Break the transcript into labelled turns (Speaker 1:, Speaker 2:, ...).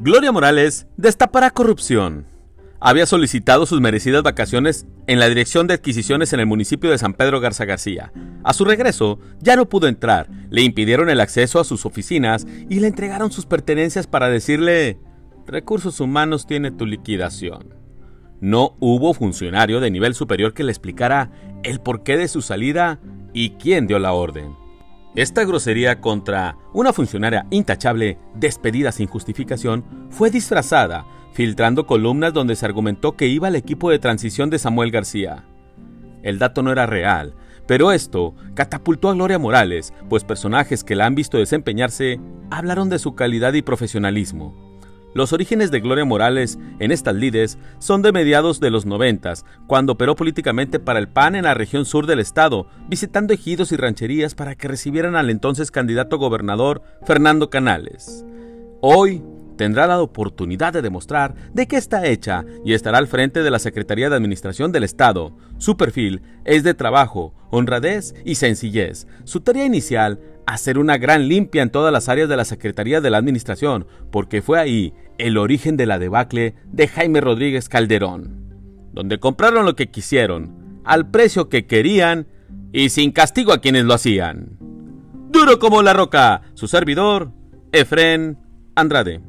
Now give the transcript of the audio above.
Speaker 1: Gloria Morales destapará corrupción. Había solicitado sus merecidas vacaciones en la Dirección de Adquisiciones en el municipio de San Pedro Garza García. A su regreso, ya no pudo entrar, le impidieron el acceso a sus oficinas y le entregaron sus pertenencias para decirle, Recursos Humanos tiene tu liquidación. No hubo funcionario de nivel superior que le explicara el porqué de su salida y quién dio la orden. Esta grosería contra una funcionaria intachable despedida sin justificación fue disfrazada, filtrando columnas donde se argumentó que iba al equipo de transición de Samuel García. El dato no era real, pero esto catapultó a Gloria Morales, pues personajes que la han visto desempeñarse hablaron de su calidad y profesionalismo. Los orígenes de Gloria Morales en estas lides son de mediados de los noventas, cuando operó políticamente para el PAN en la región sur del estado, visitando ejidos y rancherías para que recibieran al entonces candidato gobernador Fernando Canales. Hoy tendrá la oportunidad de demostrar de qué está hecha y estará al frente de la Secretaría de Administración del Estado. Su perfil es de trabajo, honradez y sencillez. Su tarea inicial hacer una gran limpia en todas las áreas de la Secretaría de la Administración, porque fue ahí el origen de la debacle de Jaime Rodríguez Calderón, donde compraron lo que quisieron, al precio que querían y sin castigo a quienes lo hacían. Duro como la roca, su servidor, Efren Andrade.